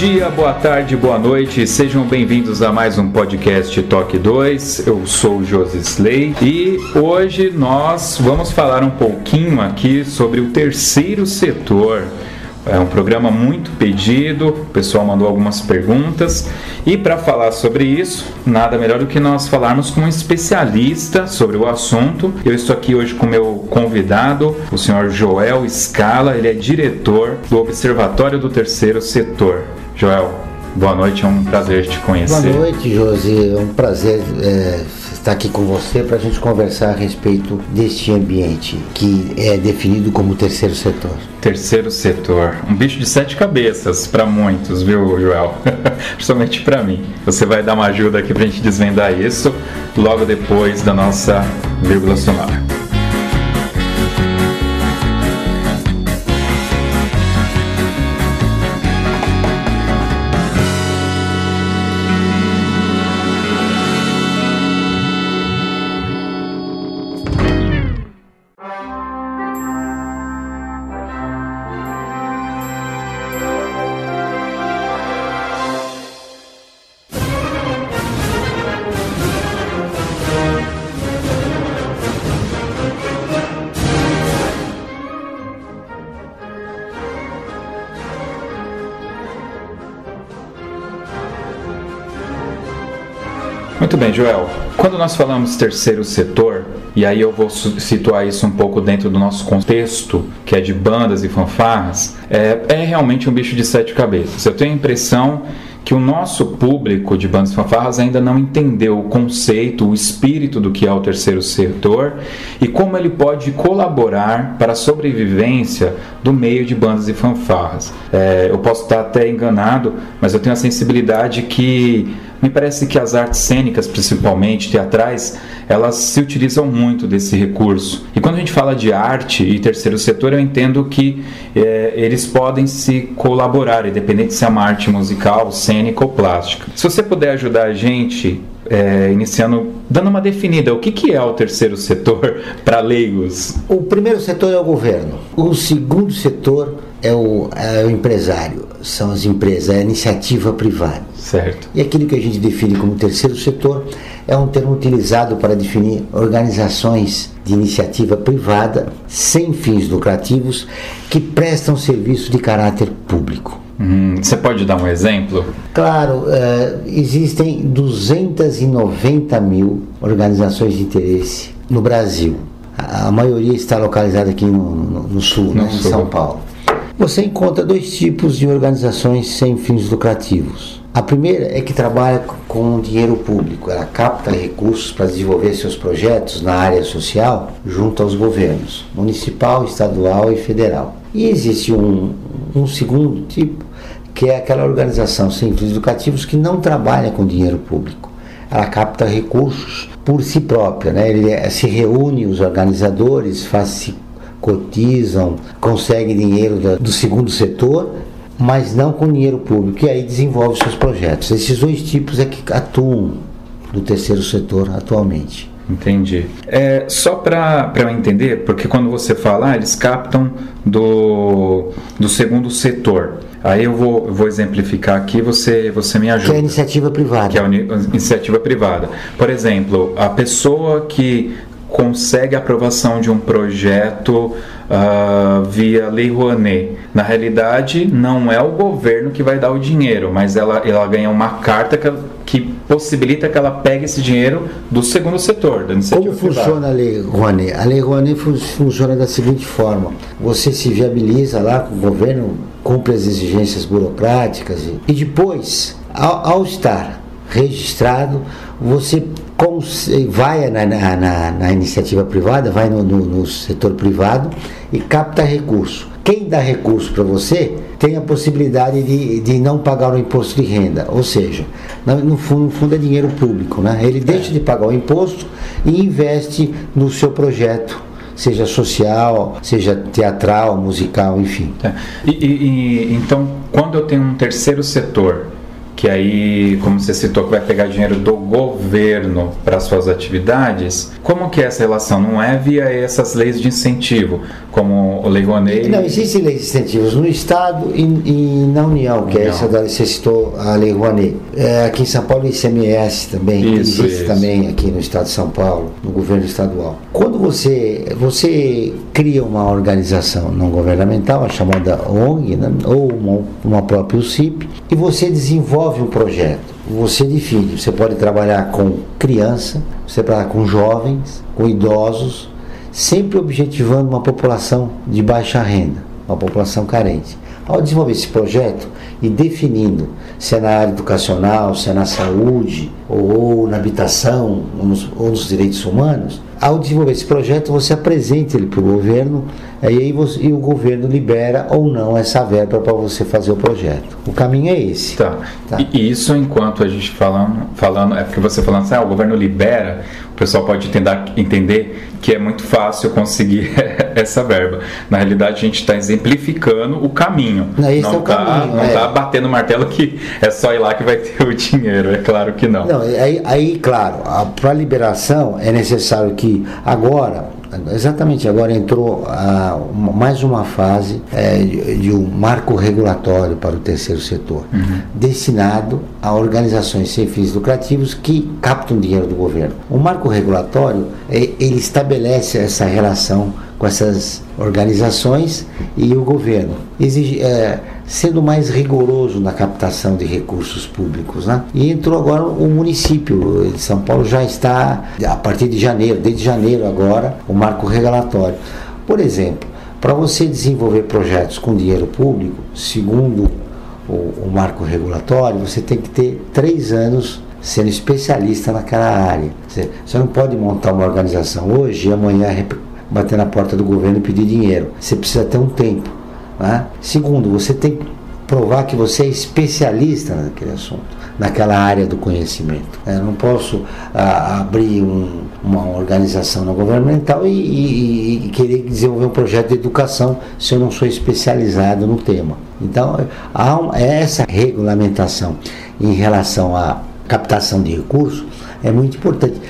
Dia, boa tarde, boa noite, sejam bem-vindos a mais um podcast Toque 2. Eu sou o Josi Slay e hoje nós vamos falar um pouquinho aqui sobre o terceiro setor. É um programa muito pedido, o pessoal mandou algumas perguntas e para falar sobre isso, nada melhor do que nós falarmos com um especialista sobre o assunto. Eu estou aqui hoje com meu convidado, o senhor Joel Scala, ele é diretor do Observatório do Terceiro Setor. Joel, boa noite, é um prazer te conhecer. Boa noite, Josi, é um prazer é, estar aqui com você para a gente conversar a respeito deste ambiente que é definido como terceiro setor. Terceiro setor, um bicho de sete cabeças para muitos, viu, Joel? Principalmente para mim. Você vai dar uma ajuda aqui para a gente desvendar isso logo depois da nossa vírgula sonora. Joel. Quando nós falamos terceiro setor, e aí eu vou situar isso um pouco dentro do nosso contexto, que é de bandas e fanfarras, é, é realmente um bicho de sete cabeças. Eu tenho a impressão que o nosso público de bandas e fanfarras ainda não entendeu o conceito, o espírito do que é o terceiro setor e como ele pode colaborar para a sobrevivência do meio de bandas e fanfarras. É, eu posso estar até enganado, mas eu tenho a sensibilidade que me parece que as artes cênicas, principalmente teatrais, elas se utilizam muito desse recurso. E quando a gente fala de arte e terceiro setor, eu entendo que é, eles podem se colaborar, independente se é uma arte musical, cênica ou plástica. Se você puder ajudar a gente, é, iniciando, dando uma definida, o que, que é o terceiro setor para leigos? O primeiro setor é o governo, o segundo setor é o, é o empresário, são as empresas, é a iniciativa privada. Certo. E aquilo que a gente define como terceiro setor é um termo utilizado para definir organizações de iniciativa privada sem fins lucrativos que prestam serviço de caráter público. Hum, você pode dar um exemplo? Claro, uh, existem 290 mil organizações de interesse no Brasil. A, a maioria está localizada aqui no, no, no sul, No né, em sul. São Paulo. Você encontra dois tipos de organizações sem fins lucrativos. A primeira é que trabalha com dinheiro público, ela capta recursos para desenvolver seus projetos na área social junto aos governos, municipal, estadual e federal. E existe um, um segundo tipo, que é aquela organização sem fins lucrativos que não trabalha com dinheiro público. Ela capta recursos por si própria, né? Ele se reúne os organizadores, faz se cotizam, conseguem dinheiro do segundo setor, mas não com dinheiro público, e aí desenvolve seus projetos. Esses dois tipos é que atuam no terceiro setor atualmente. Entendi. É, só para eu entender, porque quando você fala, ah, eles captam do, do segundo setor. Aí eu vou, eu vou exemplificar aqui, você, você me Que é a ajuda. iniciativa privada. que é a iniciativa privada. Por exemplo, a pessoa que consegue a aprovação de um projeto ah, via Lei Rouanet. Na realidade, não é o governo que vai dar o dinheiro, mas ela, ela ganha uma carta que, que possibilita que ela pegue esse dinheiro do segundo setor, da iniciativa Como funciona a Lei Rouanet? A Lei Rouanet fun- funciona da seguinte forma: você se viabiliza lá com o governo, cumpre as exigências burocráticas e, e depois, ao, ao estar registrado, você vai na, na, na, iniciativa privada, vai no, no, no setor privado e capta recurso. Quem dá recurso para você tem a possibilidade de, de não pagar o imposto de renda, ou seja, no fundo, no fundo é dinheiro público, né? Ele deixa de pagar o imposto e investe no seu projeto seja social, seja teatral, musical, enfim. É. E, e, então, quando eu tenho um terceiro setor que aí, como você citou, que vai pegar dinheiro do governo para suas atividades, como que é essa relação? Não é via essas leis de incentivo, como o Lei Rouanet? Não, existem leis de incentivos no Estado e, e na União, que União. é essa da, você citou a Lei Rouanet. É, aqui em São Paulo, o ICMS também, isso, existe isso. também aqui no Estado de São Paulo, no governo estadual. Quando você, você cria uma organização não governamental, a chamada ONG, né, ou uma, uma própria UCIP, e você desenvolve desenvolve um projeto, você define, você pode trabalhar com criança, você trabalhar com jovens, com idosos, sempre objetivando uma população de baixa renda, uma população carente. Ao desenvolver esse projeto e definindo se é na área educacional, se é na saúde, ou, ou na habitação, ou nos, ou nos direitos humanos, ao desenvolver esse projeto, você apresenta ele para o governo aí você, e o governo libera ou não essa verba para você fazer o projeto. O caminho é esse. Tá. tá? E isso enquanto a gente falando, falando é porque você falando assim, ah, o governo libera, pessoal pode tentar entender que é muito fácil conseguir essa verba. Na realidade, a gente está exemplificando o caminho. Não, esse não é o tá, caminho. Não está é. batendo martelo que é só ir lá que vai ter o dinheiro. É claro que não. Não, aí, aí claro, para a liberação é necessário que agora, exatamente agora entrou a, uma, mais uma fase é, de, de, um marco regulatório para o terceiro setor, uhum. destinado a organizações sem fins lucrativos que captam dinheiro do governo. O marco regulatório é, ele estabelece essa relação com essas organizações e o governo. Exige, é, sendo mais rigoroso na captação de recursos públicos. Né? E entrou agora o município de São Paulo, já está, a partir de janeiro, desde janeiro agora, o marco regulatório. Por exemplo, para você desenvolver projetos com dinheiro público, segundo o, o marco regulatório, você tem que ter três anos sendo especialista naquela área. Você, não pode montar uma organização hoje e amanhã bater na porta do governo e pedir dinheiro. Você precisa ter um tempo. Né? Segundo, você tem que provar que você é especialista naquele assunto, naquela área do conhecimento. Eu não posso ah, abrir um, uma organização não governamental e, e, e, querer desenvolver um projeto de educação se eu não sou especializado no tema. Então, há uma, essa regulamentação em relação à captação de recursos é muito importante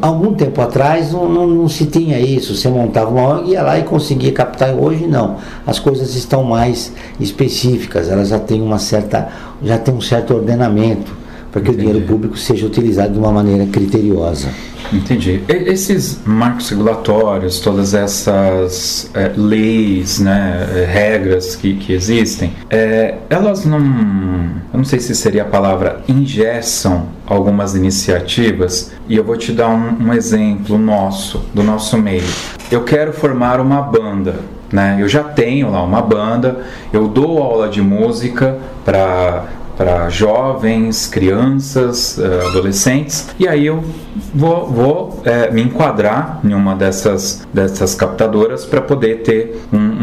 algum tempo atrás não, não, não, se tinha isso. Você montava uma ONG, ia lá e conseguia captar. Hoje não. As coisas estão mais específicas, elas já têm uma certa, já tem um certo ordenamento para que Entendi. o dinheiro público seja utilizado de uma maneira criteriosa. Entendi. Esses marcos regulatórios, todas essas é, leis, né, é, regras que, que existem, é, elas não, eu não sei se seria a palavra, ingessam algumas iniciativas. E eu vou te dar um, um exemplo nosso, do nosso meio. Eu quero formar uma banda. Né? Eu já tenho lá uma banda, eu dou aula de música para para jovens, crianças, eh, adolescentes, e aí eu vou, vou é, me enquadrar em uma dessas, dessas captadoras para poder ter um, um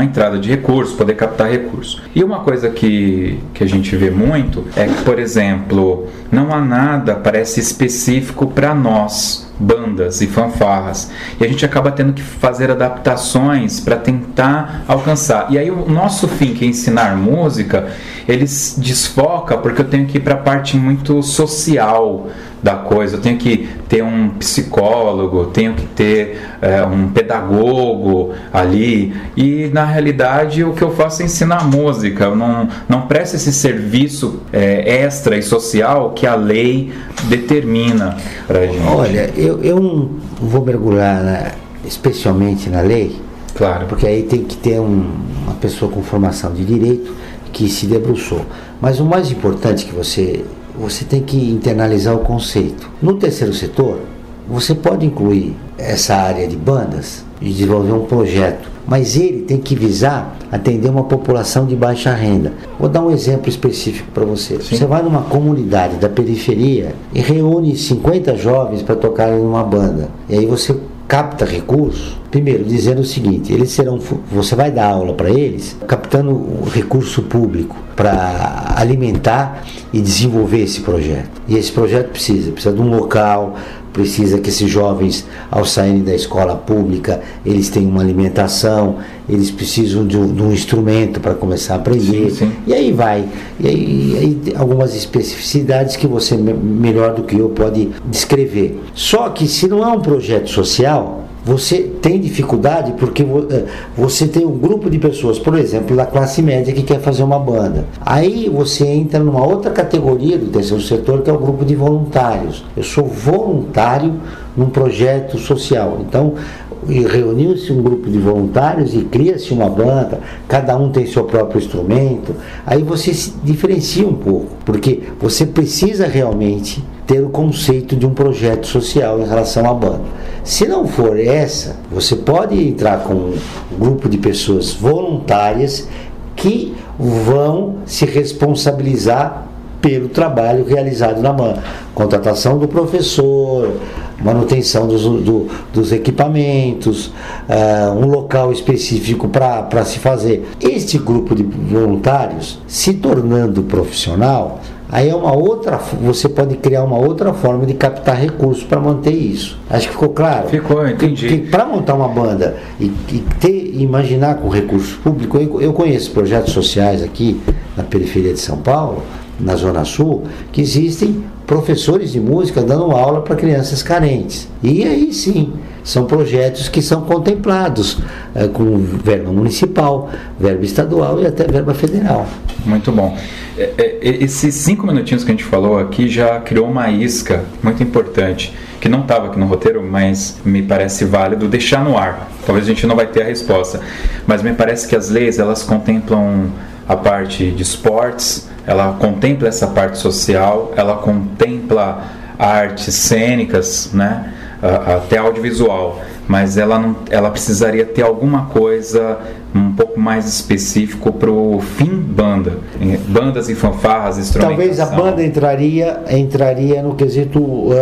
uma entrada de recursos, poder captar recursos. E uma coisa que, que a gente vê muito é que, por exemplo, não há nada, parece específico para nós, bandas e fanfarras. E a gente acaba tendo que fazer adaptações para tentar alcançar. E aí o nosso fim, que é ensinar música, ele desfoca porque eu tenho que ir para a parte muito social da coisa, eu tenho que ter um psicólogo, tenho que ter é, um pedagogo ali. E na realidade o que eu faço é ensinar música, eu não, não presto esse serviço é, extra e social que a lei determina para gente. Olha, eu, eu não vou mergulhar na, especialmente na lei, claro. porque aí tem que ter um, uma pessoa com formação de direito que se debruçou. Mas o mais importante que você você tem que internalizar o conceito. No terceiro setor, você pode incluir essa área de bandas e desenvolver um projeto mas ele tem que visar atender uma população de baixa renda. Vou dar um exemplo específico para você. Sim. Você vai numa comunidade da periferia e reúne 50 jovens para tocarem numa banda. E aí você capta recursos, primeiro dizendo o seguinte, eles serão, você vai dar aula para eles, captando recurso público para alimentar e desenvolver esse projeto. E esse projeto precisa, precisa de um local, precisa que esses jovens, ao saírem da escola pública, eles tenham uma alimentação, eles precisam de um, de um instrumento para começar a aprender. Sim, sim. E aí vai. E aí, aí algumas especificidades que você, melhor do que eu, pode descrever. Só que se não é um projeto social, você tem dificuldade porque eh, você tem um grupo de pessoas, por exemplo, da classe média que quer fazer uma banda. Aí você entra numa outra categoria do terceiro setor que é o grupo de voluntários. Eu sou voluntário num projeto social. Então, reuniu-se um grupo de voluntários e cria-se uma banda, cada um tem seu próprio instrumento. Aí você se diferencia um pouco, porque você precisa realmente ter o conceito de um projeto social em relação à banda. Se não for essa, você pode entrar com um grupo de pessoas voluntárias que vão se responsabilizar pelo trabalho realizado na banda. Contratação do professor, manutenção dos, do, dos equipamentos, uh, um local específico para se fazer. Este grupo de voluntários, se tornando profissional, Aí é uma outra, você pode criar uma outra forma de captar recursos para manter isso. Acho que ficou claro? Ficou, entendi. Para montar uma banda e, e ter, imaginar com recursos públicos, eu, eu conheço projetos sociais aqui na periferia de São Paulo, na Zona Sul, que existem professores de música dando aula para crianças carentes. E aí sim, são projetos que são contemplados é, com verba municipal, verba estadual e até verba federal. Muito bom. É, é, esses cinco minutinhos que a gente falou aqui já criou uma isca muito importante que não estava aqui no roteiro, mas me parece válido deixar no ar. Talvez a gente não vai ter a resposta, mas me parece que as leis elas contemplam a parte de esportes, ela contempla essa parte social, ela contempla artes cênicas, né? até audiovisual, mas ela, não, ela precisaria ter alguma coisa um pouco mais específico para o fim banda, bandas e fanfarras, instrumentação. Talvez a banda entraria entraria no quesito uh,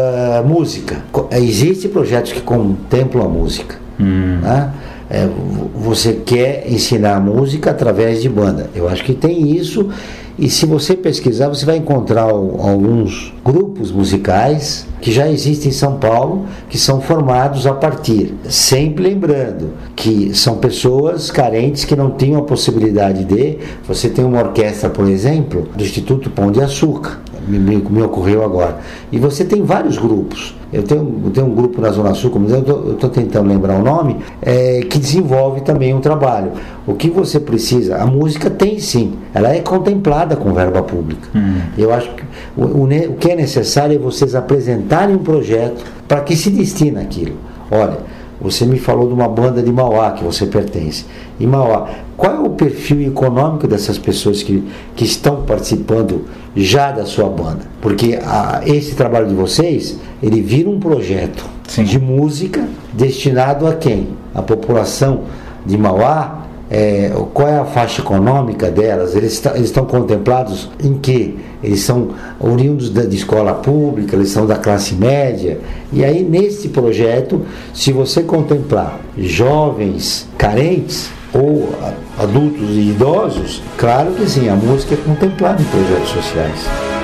música. Existem projetos que contemplam a música. Hum. Né? É, você quer ensinar música através de banda. Eu acho que tem isso e se você pesquisar, você vai encontrar alguns grupos musicais que já existem em São Paulo, que são formados a partir, sempre lembrando que são pessoas carentes que não tinham a possibilidade de. Você tem uma orquestra, por exemplo, do Instituto Pão de Açúcar, me, me, ocorreu agora. E você tem vários grupos. Eu tenho, eu tenho um grupo na Zona Sul, como eu estou tentando lembrar o nome, é, que desenvolve também um trabalho. O que você precisa, a música tem sim, ela é contemplada com verba pública. Hum. Eu acho que o, o, o que é necessário é vocês apresentarem um projeto para que se destine aquilo. Olha, você me falou de uma banda de Mauá que você pertence. E Mauá, qual é o perfil econômico dessas pessoas que, que estão participando já da sua banda? Porque a, esse trabalho de vocês, ele vira um projeto Sim. de música destinado a quem? A população de Mauá, é, qual é a faixa econômica delas, eles, eles estão contemplados em que? Eles são oriundos da, de escola pública, eles são da classe média. E aí, nesse projeto, se você contemplar jovens carentes ou adultos e idosos, claro que sim, a música é contemplada em projetos sociais.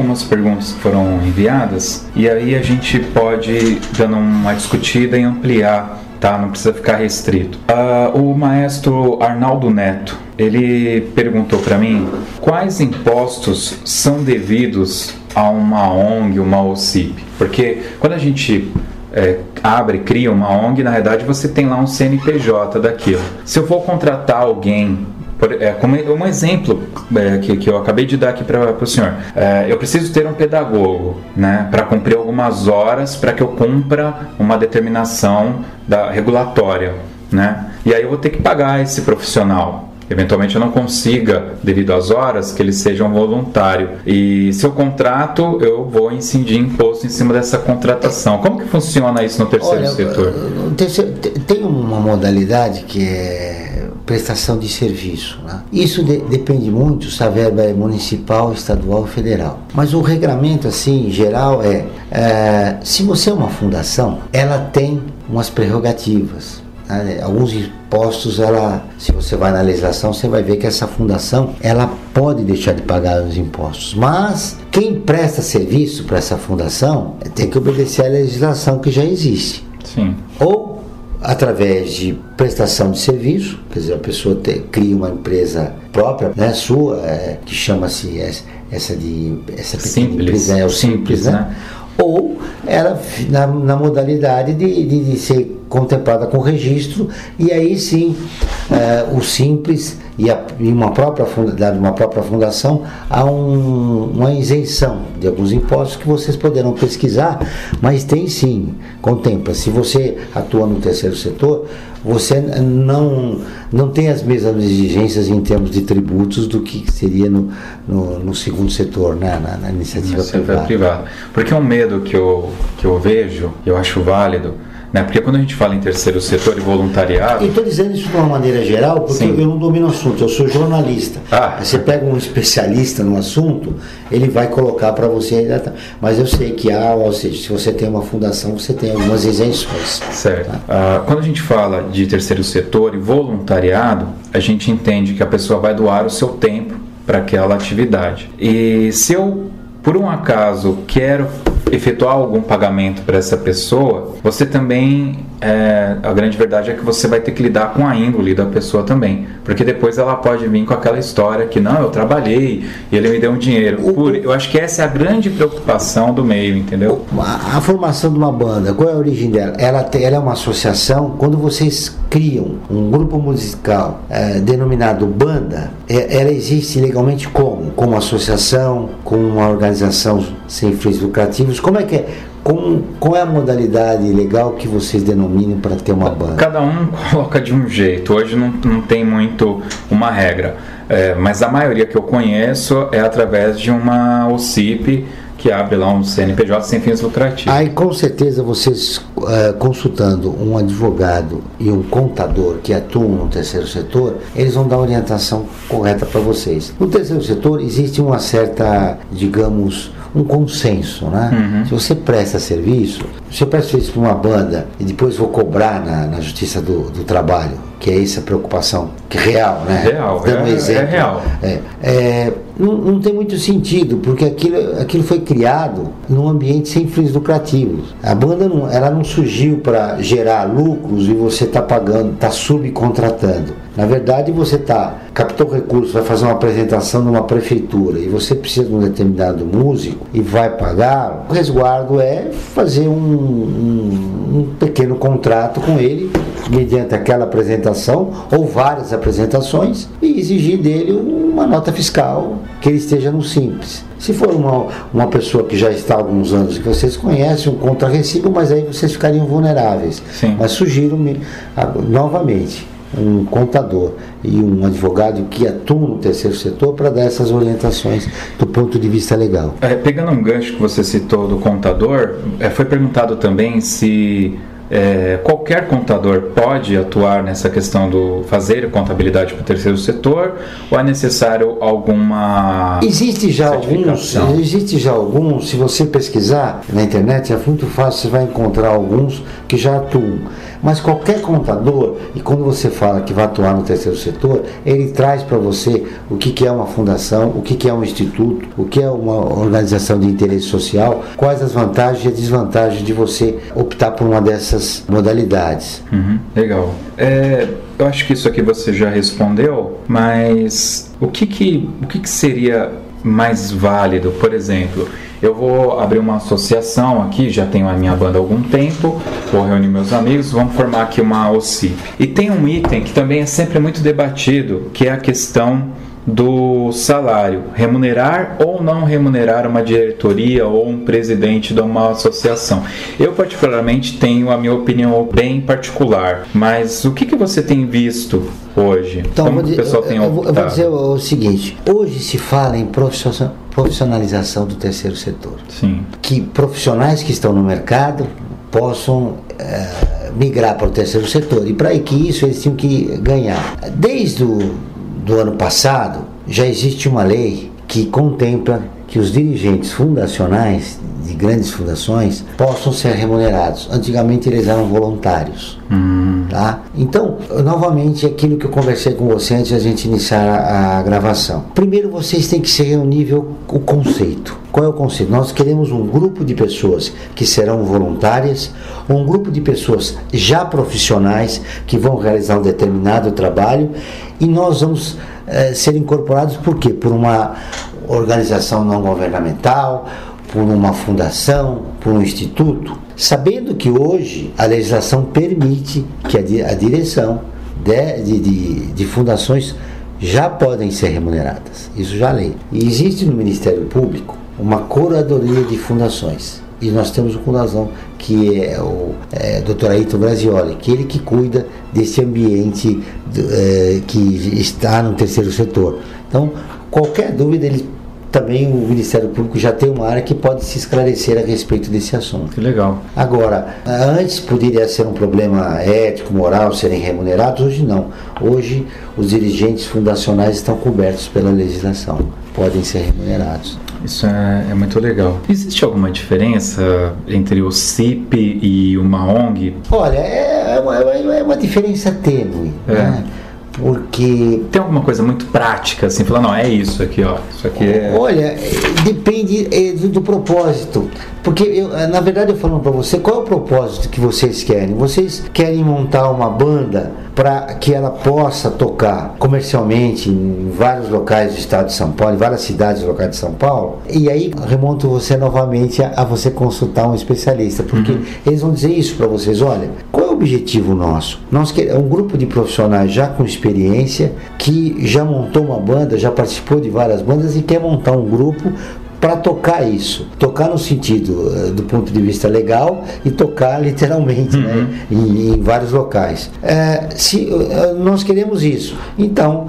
Algumas perguntas que foram enviadas e aí a gente pode dando uma discutida e ampliar, tá? Não precisa ficar restrito. Uh, o maestro Arnaldo Neto ele perguntou para mim quais impostos são devidos a uma ONG, uma OCIP, porque quando a gente é, abre, cria uma ONG, na verdade você tem lá um CNPJ daquilo. Se eu vou contratar alguém é, como um exemplo é, que, que eu acabei de dar aqui para o senhor, é, eu preciso ter um pedagogo né, para cumprir algumas horas para que eu cumpra uma determinação da regulatória. Né? E aí eu vou ter que pagar esse profissional eventualmente eu não consiga, devido às horas, que ele seja um voluntário. E se eu contrato, eu vou incidir imposto em cima dessa contratação. Como que funciona isso no terceiro Olha, setor? Tem uma modalidade que é prestação de serviço. Né? Isso de, depende muito se a verba é municipal, estadual ou federal. Mas o regramento, assim, geral, é, é se você é uma fundação, ela tem umas prerrogativas. Né? Alguns impostos, ela, se você vai na legislação, você vai ver que essa fundação ela pode deixar de pagar os impostos. Mas quem presta serviço para essa fundação tem que obedecer à legislação que já existe. Sim. Ou através de prestação de serviço, quer dizer, a pessoa te, cria uma empresa própria, né, sua, é, que chama-se essa, de essa simples. empresa, é o simples, simples né? né? Ou ela na, na modalidade de, de, de ser contemplada com registro e aí sim é, o simples e, a, e uma própria uma própria fundação há um, uma isenção de alguns impostos que vocês poderão pesquisar, mas tem sim, contempla. Se você atua no terceiro setor, você não, não tem as mesmas exigências em termos de tributos do que seria no, no, no segundo setor, né? na, na iniciativa privada. privada. Porque é um medo que eu, que eu vejo, eu acho válido, né? Porque quando a gente fala em terceiro setor e voluntariado. Estou dizendo isso de uma maneira geral, porque Sim. eu não domino o assunto, eu sou jornalista. Ah. Você pega um especialista no assunto, ele vai colocar para você. Mas eu sei que há, ou seja, se você tem uma fundação, você tem algumas isenções. Certo. Tá? Ah, quando a gente fala de terceiro setor e voluntariado, a gente entende que a pessoa vai doar o seu tempo para aquela atividade. E se eu, por um acaso, quero efetuar algum pagamento para essa pessoa, você também é, a grande verdade é que você vai ter que lidar com a índole da pessoa também, porque depois ela pode vir com aquela história que não, eu trabalhei e ele me deu um dinheiro. Por, eu acho que essa é a grande preocupação do meio, entendeu? A, a formação de uma banda, qual é a origem dela? Ela, tem, ela é uma associação. Quando vocês criam um grupo musical é, denominado banda, é, ela existe legalmente como? Como associação, como uma organização sem fins lucrativos. Como é que é? Com, qual é a modalidade legal que vocês denominam para ter uma banda? Cada um coloca de um jeito. Hoje não, não tem muito uma regra. É, mas a maioria que eu conheço é através de uma OCIP que abre lá um CNPJ sem fins lucrativos. Aí com certeza vocês uh, consultando um advogado e um contador que atuam no terceiro setor, eles vão dar a orientação correta para vocês. No terceiro setor existe uma certa, digamos, um consenso, né? Uhum. Se você presta serviço, se eu presto serviço para uma banda e depois vou cobrar na, na Justiça do, do Trabalho, que é essa preocupação que é real, né? Real, Dando é, um exemplo, é real. É, é, não, não, tem muito sentido, porque aquilo, aquilo foi criado num ambiente sem fins lucrativos. A banda não, ela não surgiu para gerar lucros e você está pagando, está subcontratando. Na verdade, você está, captou recursos, vai fazer uma apresentação numa prefeitura e você precisa de um determinado músico e vai pagar, o resguardo é fazer um, um, um pequeno contrato com ele mediante aquela apresentação ou várias apresentações e exigir dele uma nota fiscal que ele esteja no simples. Se for uma, uma pessoa que já está há alguns anos que vocês conhecem, um contra-recibo, mas aí vocês ficariam vulneráveis. Sim. Mas sugiro novamente um contador e um advogado que atuam no terceiro setor para dar essas orientações do ponto de vista legal. É, pegando um gancho que você citou do contador, é, foi perguntado também se é, qualquer contador pode atuar nessa questão do fazer contabilidade para o terceiro setor ou é necessário alguma existe já alguns existe já alguns se você pesquisar na internet é muito fácil você vai encontrar alguns que já atuam mas qualquer contador, e quando você fala que vai atuar no terceiro setor, ele traz para você o que, que é uma fundação, o que, que é um instituto, o que é uma organização de interesse social, quais as vantagens e desvantagens de você optar por uma dessas modalidades. Uhum, legal. É, eu acho que isso aqui você já respondeu, mas o que, que, o que, que seria mais válido, por exemplo? Eu vou abrir uma associação aqui, já tenho a minha banda há algum tempo, vou reunir meus amigos, vamos formar aqui uma OCIP. E tem um item que também é sempre muito debatido, que é a questão do salário, remunerar ou não remunerar uma diretoria ou um presidente de uma associação. Eu particularmente tenho a minha opinião bem particular, mas o que, que você tem visto hoje? Então, Como o pessoal tem eu, eu vou dizer o seguinte: hoje se fala em profissionalização do terceiro setor. Sim. Que profissionais que estão no mercado possam é, migrar para o terceiro setor e para que isso eles tinham que ganhar. Desde o do ano passado, já existe uma lei que contempla que os dirigentes fundacionais de grandes fundações possam ser remunerados. Antigamente eles eram voluntários. Uhum. Tá? Então, novamente, aquilo que eu conversei com você antes de a gente iniciar a, a gravação. Primeiro, vocês têm que se reunir o, o conceito. Qual é o conceito? Nós queremos um grupo de pessoas que serão voluntárias, um grupo de pessoas já profissionais que vão realizar um determinado trabalho e nós vamos eh, ser incorporados por quê? Por uma organização não governamental, por uma fundação, por um instituto, sabendo que hoje a legislação permite que a, direção de, de, de, de fundações já podem ser remuneradas. Isso já é lei. E existe no Ministério Público uma curadoria de fundações. E nós temos uma fundação que é o é, Dr. Ayrton Grazioli, que é ele que cuida desse ambiente é, que está no terceiro setor. Então, qualquer dúvida, ele também o Ministério Público já tem uma área que pode se esclarecer a respeito desse assunto. Que legal. Agora, antes poderia ser um problema ético, moral, serem remunerados, hoje não. Hoje os dirigentes fundacionais estão cobertos pela legislação, podem ser remunerados. Isso é, é, muito legal. Existe alguma diferença entre o CIP e uma ONG? Olha, é, é uma, é uma diferença tênue. É. Né? Porque tem alguma coisa muito prática assim falando não é isso aqui ó isso aqui é olha depende é, do, do, propósito porque eu, na verdade eu falo para você qual é o propósito que vocês querem vocês querem montar uma banda para que ela possa tocar comercialmente em vários locais do estado de São Paulo, em várias cidades locais de São Paulo. E aí remonto você novamente a, a você consultar um especialista, porque uhum. eles vão dizer isso para vocês. Olha, qual objetivo nosso? Nós queremos um grupo de profissionais já com experiência que já montou uma banda, já participou de várias bandas e quer montar um grupo para tocar isso. Tocar no sentido uh, do ponto de vista legal e tocar literalmente né, uhum. né, em, em, vários locais. É, se uh, nós queremos isso, então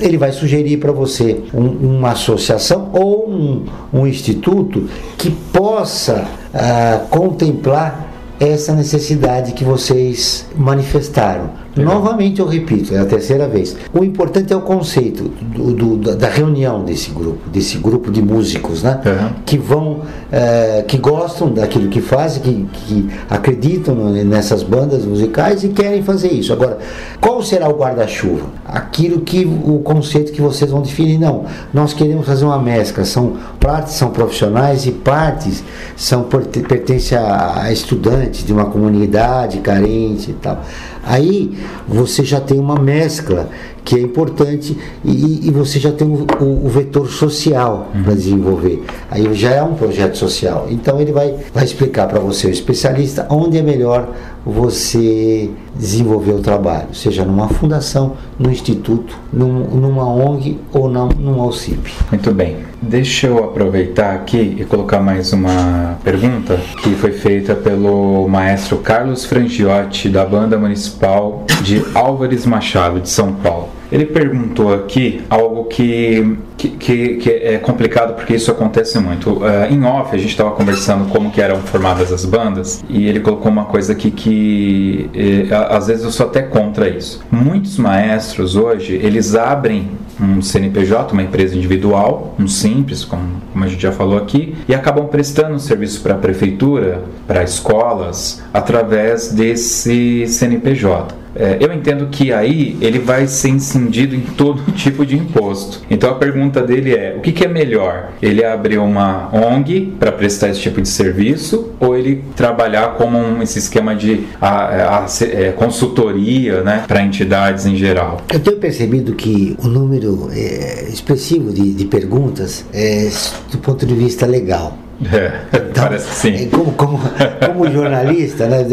ele vai sugerir para você um, uma associação ou um, um instituto que possa uh, contemplar essa necessidade que vocês manifestaram. Legal. Novamente eu repito, é a terceira vez. O importante é o conceito do, do, da reunião desse grupo, desse grupo de músicos, né? Uhum. Que vão, é, que gostam daquilo que fazem, que, que acreditam nessas bandas musicais e querem fazer isso. Agora, qual será o guarda-chuva? Aquilo que o conceito que vocês vão definir, não. Nós queremos fazer uma mescla. São partes são profissionais e partes são pertencem a estudantes de uma comunidade carente e tal. Aí você já tem uma mescla que é importante e, e você já tem o, o, o vetor social uhum. para desenvolver. Aí já é um projeto social. Então ele vai, vai explicar para você, o especialista, onde é melhor você desenvolver o trabalho, seja numa fundação, num instituto, num, numa ONG ou não, num OCIP. Muito bem. Deixa eu aproveitar aqui e colocar mais uma pergunta que foi feita pelo maestro Carlos Frangiotti, da Banda Municipal de Álvares Machado, de São Paulo. Ele perguntou aqui algo que, que, que, é complicado porque isso acontece muito. Uh, em off, a gente estava conversando como que eram formadas as bandas e ele colocou uma coisa aqui que eh, às vezes eu sou até contra isso. Muitos maestros hoje, eles abrem um CNPJ, uma empresa individual, um simples, como, como a gente já falou aqui, e acabam prestando serviço para a prefeitura, para escolas, através desse CNPJ. É, eu entendo que aí ele vai ser incidido em todo tipo de imposto. Então a pergunta dele é: o que, que é melhor? Ele abrir uma ONG para prestar esse tipo de serviço ou ele trabalhar como um, esse esquema de a, a, a, é, consultoria né, para entidades em geral? Eu tenho percebido que o número é, expressivo de, de perguntas é do ponto de vista legal. É, então, parece que sim. Como, como, como jornalista, né,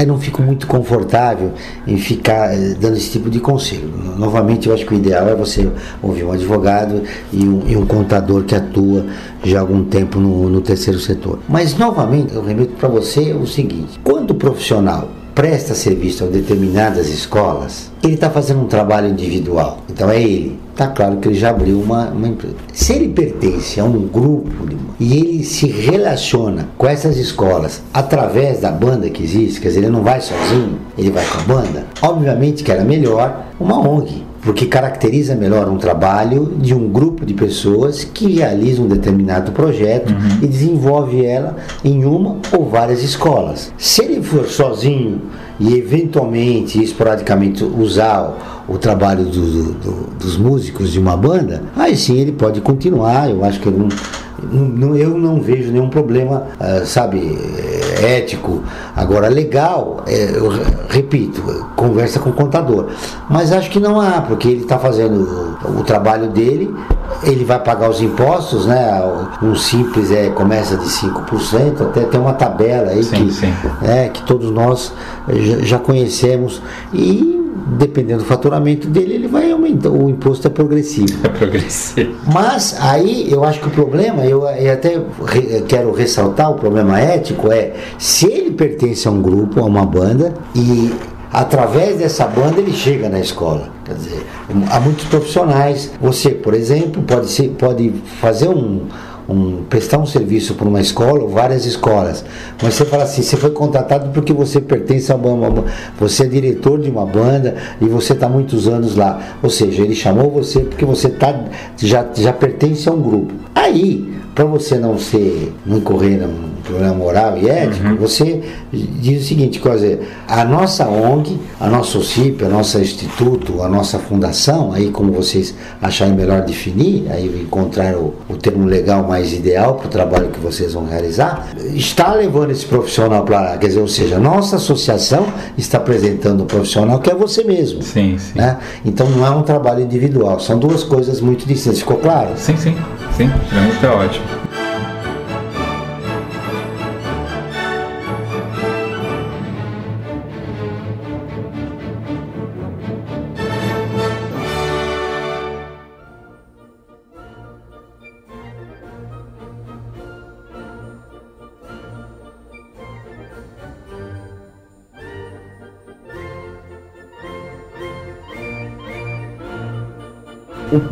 eu não fico muito confortável em ficar eh, dando esse tipo de conselho. Novamente, eu acho que o ideal é você ouvir um advogado e um, e um contador que atua já há algum tempo no, no terceiro setor. Mas, novamente, eu remeto para você o seguinte: quando o profissional presta serviço a determinadas escolas, ele está fazendo um trabalho individual. Então é ele. Está claro que ele já abriu uma, uma, empresa. Se ele pertence a um grupo e ele se relaciona com essas escolas através da banda que existe, quer dizer, ele não vai sozinho, ele vai com a banda, obviamente que era melhor uma ONG porque caracteriza melhor um trabalho de um grupo de pessoas que realiza um determinado projeto uhum. e desenvolve ela em uma ou várias escolas. Se ele for sozinho e eventualmente, esporadicamente, usar o, o trabalho do, do, dos músicos de uma banda, aí sim ele pode continuar. Eu acho que ele não, eu não vejo nenhum problema, uh, sabe, eh, ético. Agora, legal, é, eu repito, conversa com o contador. Mas acho que não há, porque ele está fazendo o, trabalho dele, ele vai pagar os impostos, né? Um simples é, começa de 5%, até tem uma tabela aí sim, que, sim. É, que todos nós já, já conhecemos. E dependendo do faturamento dele, ele vai aumentar. O imposto é progressivo. É progressivo. Mas aí eu acho que o problema, eu, eu até re, quero ressaltar, o problema ético é se ele pertence a um grupo, a uma banda, e através dessa banda ele chega na escola. Quer dizer, há muitos profissionais. Você, por exemplo, pode, ser, pode fazer um um, prestar um serviço para uma escola ou várias escolas, mas você fala assim, você foi contratado porque você pertence a uma, uma você é diretor de uma banda e você está muitos anos lá, ou seja, ele chamou você porque você tá, já, já pertence a um grupo. Aí, para você não ser, não incorrer num problema moral e ético, uhum. você diz o seguinte, quer dizer, a nossa ONG, a nossa OCIP, a nossa instituto, a nossa fundação, aí como vocês acharem melhor definir, aí encontrar o, o termo legal mais ideal para o trabalho que vocês vão realizar, está levando esse profissional para lá, quer dizer, ou seja, a nossa associação está apresentando o profissional que é você mesmo. Sim, sim. Né? Então não é um trabalho individual, são duas coisas muito distintas. Ficou claro? Sim, sim, sim, é muito ótimo.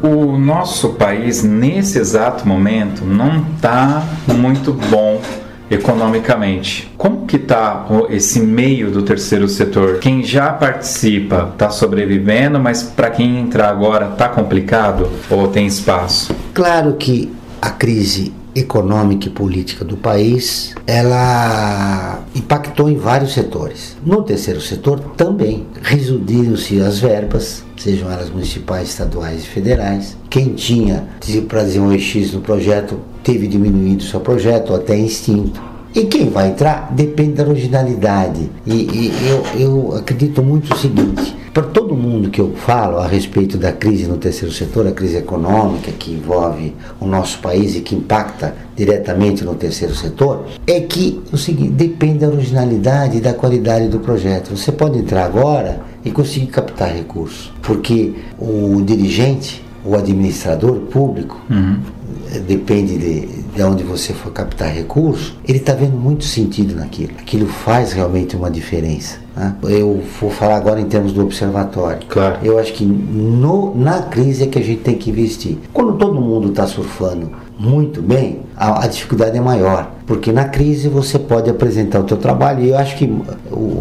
O, nosso país, nesse exato momento, não está muito bom economicamente. Como que está esse meio do terceiro setor? Quem já participa está sobrevivendo, mas para quem entrar agora está complicado ou tem espaço? Claro que a crise econômica e política do país, ela impactou em vários setores. No terceiro setor também reduziram-se as verbas, sejam elas municipais, estaduais e federais. Quem tinha para desenvolver X no projeto teve diminuído seu projeto ou até extinto. E quem vai entrar depende da originalidade. E, e eu, eu acredito muito o seguinte: para todo mundo que eu falo a respeito da crise no terceiro setor, a crise econômica que envolve o nosso país e que impacta diretamente no terceiro setor, é que o seguinte, depende da originalidade e da qualidade do projeto. Você pode entrar agora e conseguir captar recursos, porque o dirigente, o administrador público, uhum. depende de, de onde você for captar recursos, ele está vendo muito sentido naquilo. Aquilo faz realmente uma diferença. Né? Eu vou falar agora em termos do observatório. Claro. Eu acho que no, na crise é que a gente tem que investir. Quando todo mundo está surfando muito bem, a, a, dificuldade é maior, porque na crise você pode apresentar o teu trabalho e eu acho que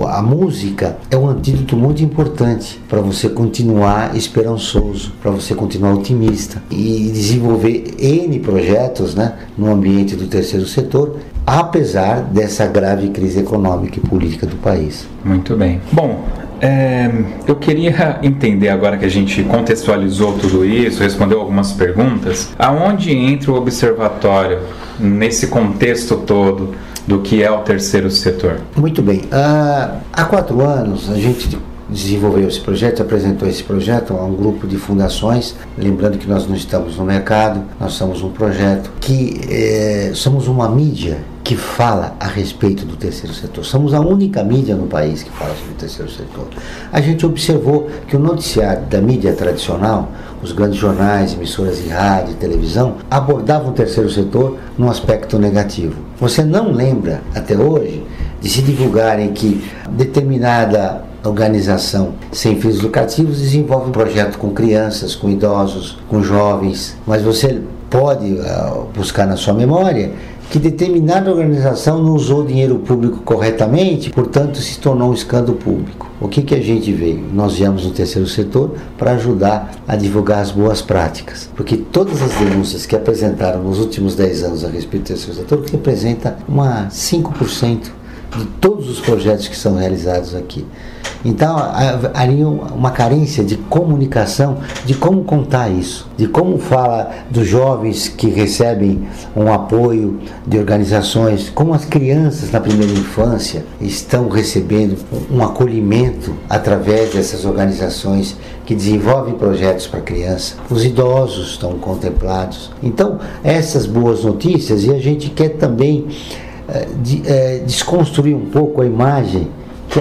a música é um antídoto muito importante para você continuar esperançoso, para você continuar otimista e desenvolver N projetos né, no ambiente do terceiro setor apesar dessa grave crise econômica e política do país. Muito bem. Bom, é, eu queria entender agora que a gente contextualizou tudo isso, respondeu algumas perguntas, aonde entra o observatório nesse contexto todo do que é o terceiro setor? Muito bem. Uh, há quatro anos a gente desenvolveu esse projeto, apresentou esse projeto a um grupo de fundações. Lembrando que nós não estamos no mercado, nós somos um projeto que é, somos uma mídia que fala a respeito do terceiro setor. Somos a única mídia no país que fala sobre o terceiro setor. A gente observou que o noticiário da mídia tradicional, os grandes jornais, emissoras de rádio e televisão, abordavam o terceiro setor num aspecto negativo. Você não lembra, até hoje, de se divulgarem que determinada organização sem fins lucrativos desenvolve um projeto com crianças, com idosos, com jovens, mas você pode uh, buscar na sua memória que determinada organização não usou dinheiro público corretamente, portanto se tornou um escândalo público. O que, que a gente veio? Nós viemos no terceiro setor para ajudar a divulgar as boas práticas, porque todas as denúncias que apresentaram nos últimos 10 anos a respeito do terceiro setor representa uma 5% de todos os projetos que são realizados aqui. Então, havia uma carência de comunicação, de como contar isso, de como fala dos jovens que recebem um apoio de organizações, como as crianças na primeira infância estão recebendo um acolhimento através dessas organizações que desenvolvem projetos para criança. Os idosos estão contemplados. Então, essas boas notícias, e a gente quer também é, de, é, desconstruir um pouco a imagem que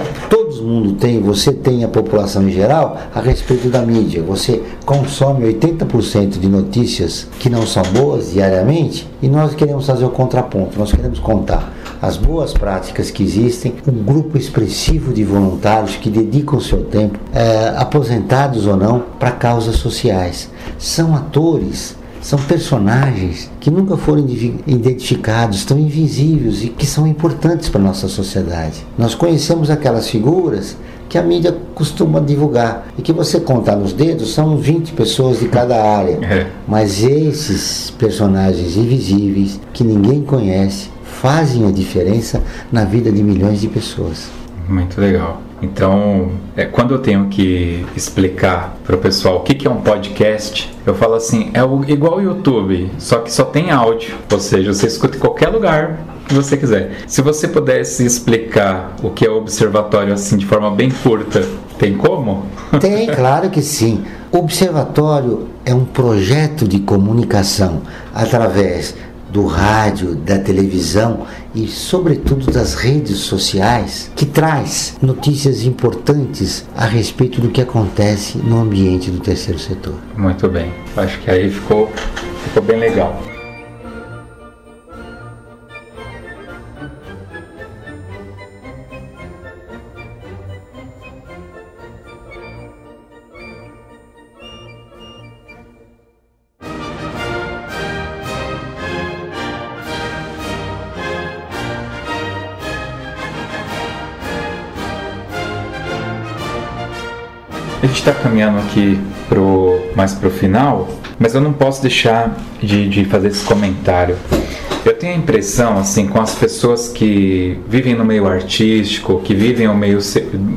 todo mundo tem, você tem a população em geral, a respeito da mídia. Você consome 80% de notícias que não são boas diariamente e nós queremos fazer o contraponto, nós queremos contar as boas práticas que existem, um grupo expressivo de voluntários que dedicam seu tempo, é, aposentados ou não, para causas sociais. São atores são personagens que nunca foram identificados, estão invisíveis e que são importantes para a nossa sociedade. Nós conhecemos aquelas figuras que a mídia costuma divulgar e que você contar nos dedos são 20 pessoas de cada área. É. Mas esses personagens invisíveis que ninguém conhece fazem a diferença na vida de milhões de pessoas. Muito legal. Então, é, quando eu tenho que explicar para o pessoal o que, que é um podcast, eu falo assim: é o, igual o YouTube, só que só tem áudio. Ou seja, você escuta em qualquer lugar que você quiser. Se você pudesse explicar o que é o observatório assim de forma bem curta, tem como? Tem, claro que sim. Observatório é um projeto de comunicação através do rádio, da televisão e, sobretudo, das redes sociais, que traz notícias importantes a respeito do que acontece no ambiente do terceiro setor. Muito bem, acho que aí ficou, ficou bem legal. Gente está caminhando aqui pro, mais para o final, mas eu não posso deixar de, de fazer esse comentário. Eu tenho a impressão, assim, com as pessoas que vivem no meio artístico, que vivem no meio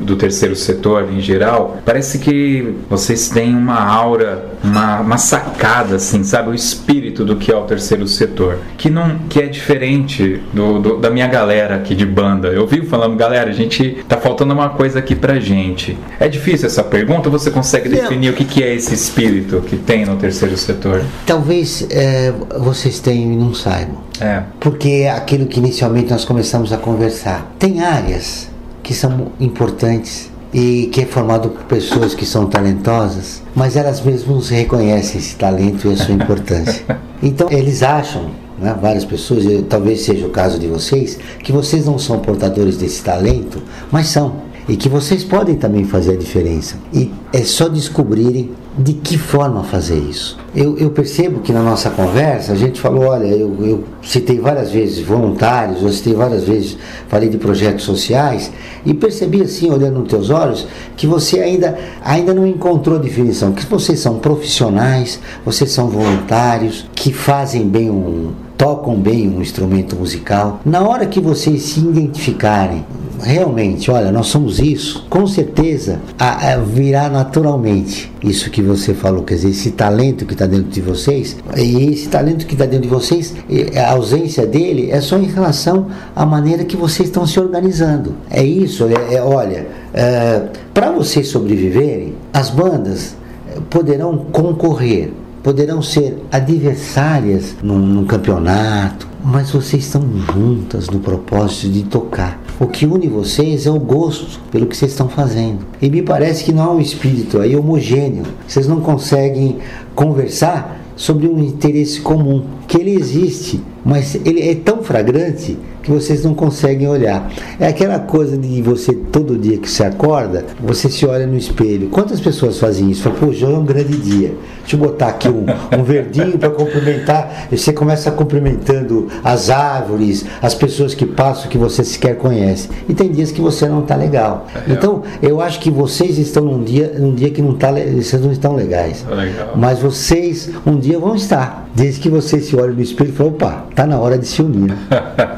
do terceiro setor em geral, parece que vocês têm uma aura, uma, uma sacada, assim, sabe? O espírito do que é o terceiro setor, que não que é diferente do, do, da minha galera aqui de banda. Eu vivo falando, galera, a gente tá faltando uma coisa aqui pra gente. É difícil essa pergunta, você consegue definir o que, que é esse espírito que tem no terceiro setor? Talvez é, vocês tenham e não saibam. É. Porque é aquilo que inicialmente nós começamos a conversar. Tem áreas que são importantes e que é formado por pessoas que são talentosas, mas elas mesmas reconhecem esse talento e a sua importância. Então eles acham, né, várias pessoas, talvez seja o caso de vocês, que vocês não são portadores desse talento, mas são e que vocês podem também fazer a diferença. E é só descobrirem de que forma fazer isso. Eu, eu, percebo que na nossa conversa a gente falou, olha, eu, eu, citei várias vezes voluntários, eu citei várias vezes, falei de projetos sociais e percebi assim, olhando nos teus olhos, que você ainda, ainda não encontrou definição, que vocês são profissionais, vocês são voluntários, que fazem bem um, tocam bem um instrumento musical. Na hora que vocês se identificarem, realmente, olha, nós somos isso, com certeza a, a virá naturalmente isso que você falou, quer dizer, esse talento que está dentro de vocês, e esse talento que está dentro de vocês, a ausência dele é só em relação à maneira que vocês estão se organizando. É isso, é, é olha, é, para vocês sobreviverem, as bandas poderão concorrer poderão ser adversárias num, num campeonato, mas vocês estão juntas no propósito de tocar. O que une vocês é o gosto pelo que vocês estão fazendo. E me parece que não há um espírito aí homogêneo. Vocês não conseguem conversar sobre um interesse comum, que ele existe, mas ele é tão fragrante que vocês não conseguem olhar. É aquela coisa de você, todo dia que você acorda, você se olha no espelho. Quantas pessoas fazem isso? Fala, pô, hoje é um grande dia. Deixa eu botar aqui um, um verdinho para cumprimentar. E você começa cumprimentando as árvores, as pessoas que passam que você sequer conhece. E tem dias que você não está legal. É então, eu acho que vocês estão num dia, num dia que não tá, vocês não estão legais. Legal. Mas vocês um dia vão estar. Desde que vocês se olhem no espelho e falam, opa, tá na hora de se unir.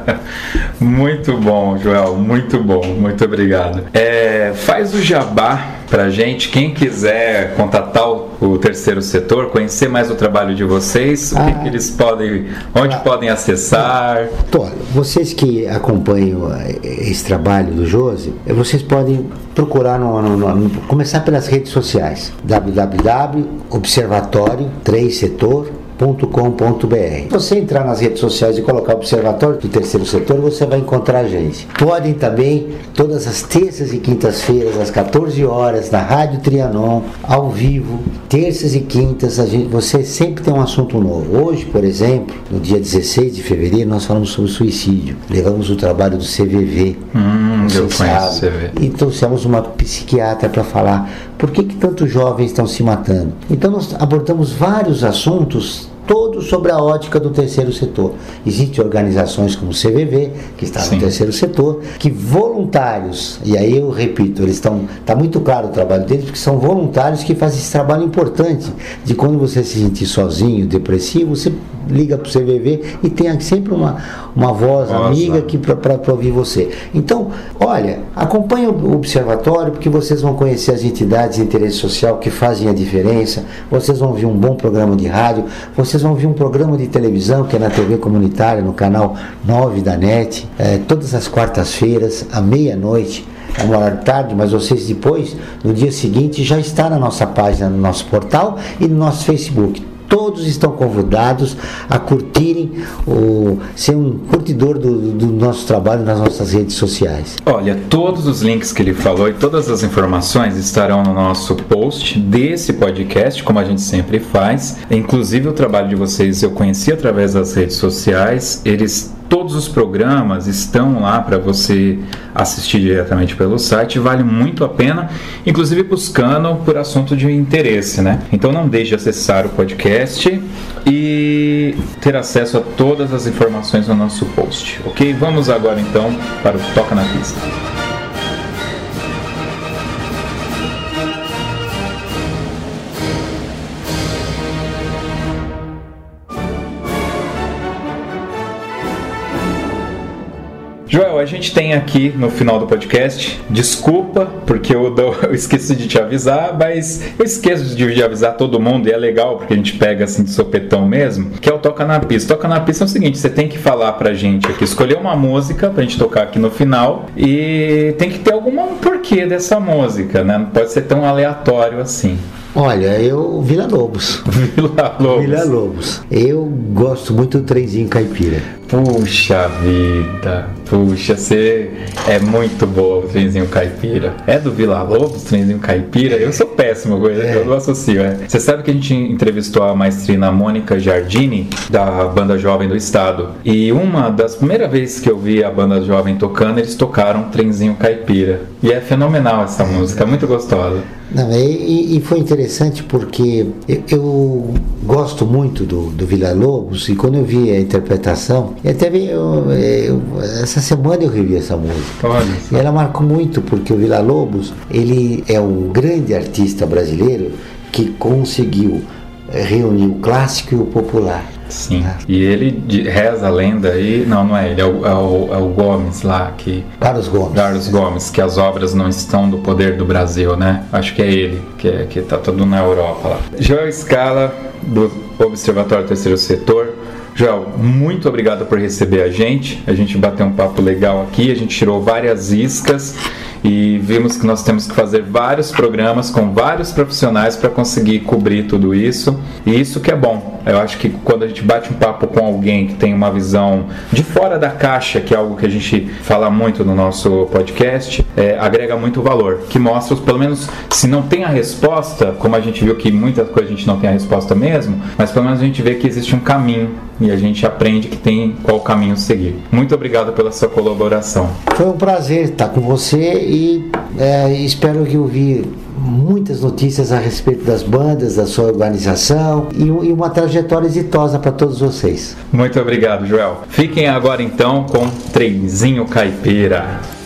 muito bom, Joel, muito bom, muito obrigado. É, faz o jabá pra gente, quem quiser contatar o, o terceiro setor, conhecer mais o trabalho de vocês, ah, o que, ah. que, eles podem, onde ah, podem acessar? Olha, vocês que acompanham eh, esse trabalho do Josi, eh, vocês podem procurar no, no, no, começar pelas redes sociais www.observatório 3 setor observatório.com.br. Você entrar nas redes sociais e colocar Observatório do Terceiro Setor, você vai encontrar a gente. Podem também, todas as terças e quintas-feiras, às 14 horas, na Rádio Trianon, ao vivo, terças e quintas, a gente, você sempre tem um assunto novo. Hoje, por exemplo, no dia 16 de fevereiro, nós falamos sobre suicídio. Levamos o trabalho do CVV. Hum, eu conheço CVV. E trouxemos uma psiquiatra para falar por que, que tantos jovens estão se matando. Então, nós abordamos vários assuntos todo sobre a ótica do terceiro setor. Existem organizações como o CVV, que está Sim. no terceiro setor, que voluntários, e aí eu repito, eles estão, está muito claro o trabalho deles, porque são voluntários que fazem esse trabalho importante de quando você se sentir sozinho, depressivo, você liga para o CVV e tem sempre uma, uma voz Nossa. amiga que para ouvir você. Então, olha, acompanhe o observatório porque vocês vão conhecer as entidades de interesse social que fazem a diferença, vocês vão ver um bom programa de rádio, vocês vão ver um programa de televisão que é na TV comunitária, no canal 9 da NET, é, todas as quartas-feiras, à meia-noite é uma hora tarde, mas vocês depois, no dia seguinte, já está na nossa página, no nosso portal e no nosso Facebook todos estão convidados a curtirem, o, ser um curtidor do, do, nosso trabalho nas nossas redes sociais. Olha, todos os links que ele falou e todas as informações estarão no nosso post desse podcast, como a gente sempre faz. Inclusive o trabalho de vocês eu conheci através das redes sociais. Eles Todos os programas estão lá para você assistir diretamente pelo site, vale muito a pena, inclusive buscando por assunto de interesse, né? Então não deixe de acessar o podcast e ter acesso a todas as informações no nosso post, ok? Vamos agora então para o Toca na Pista. Gente tem aqui no final do podcast, desculpa, porque eu, dou, eu esqueci de te avisar, mas eu esqueço de, avisar todo mundo e é legal porque a gente pega assim de sopetão mesmo, que é o Toca na Pista. Toca na Pista é o seguinte, você tem que falar pra gente aqui, escolher uma música pra gente tocar aqui no final e tem que ter algum porquê dessa música, né? Não pode ser tão aleatório assim. Olha, eu. Vila Lobos. Vila Lobos. Vila Lobos. Eu gosto muito do trenzinho caipira. Puxa vida. Puxa, você é muito boa o trenzinho caipira. É do Vila Lobos, trenzinho caipira? Eu sou péssimo com é. eu não associo. É. Você sabe que a gente entrevistou a maestrina Mônica Giardini, da banda jovem do estado. E uma das primeiras vezes que eu vi a banda jovem tocando, eles tocaram trenzinho caipira. E é fenomenal essa música, é muito gostosa. Não, e, e, foi interessante porque eu, eu gosto muito do, do Vila Lobos e quando eu vi a interpretação, e até vi, eu, eu, essa semana eu revi essa música. Olha. E ela marcou muito porque o Vila Lobos ele é um grande artista brasileiro que conseguiu reunir o clássico e o popular. Sim. Né? E ele reza a lenda aí. Não, não é ele, é o, é o, é o Gomes lá que. Carlos Gomes. Carlos Gomes, que as obras não estão do poder do Brasil, né? Acho que é ele, que, é, que tá todo na Europa lá. Joel Scala, do Observatório Terceiro Setor. Joel, muito obrigado por receber a gente. A gente bateu um papo legal aqui, a gente tirou várias iscas e vimos que nós temos que fazer vários programas com vários profissionais para conseguir cobrir tudo isso. E isso que é bom. Eu acho que quando a gente bate um papo com alguém que tem uma visão de fora da caixa, que é algo que a gente fala muito no nosso podcast, é, agrega muito valor, que mostra, pelo menos, se não tem a resposta, como a gente viu que muitas coisas a gente não tem a resposta mesmo, mas pelo menos a gente vê que existe um caminho e a gente aprende que tem qual caminho seguir. Muito obrigado pela sua colaboração. Foi um prazer estar com você e é, espero que ouvir muitas notícias a respeito das bandas, da sua organização e, e uma trajetória exitosa para todos vocês. Muito obrigado, Joel. Fiquem agora então com Trenzinho Caipira.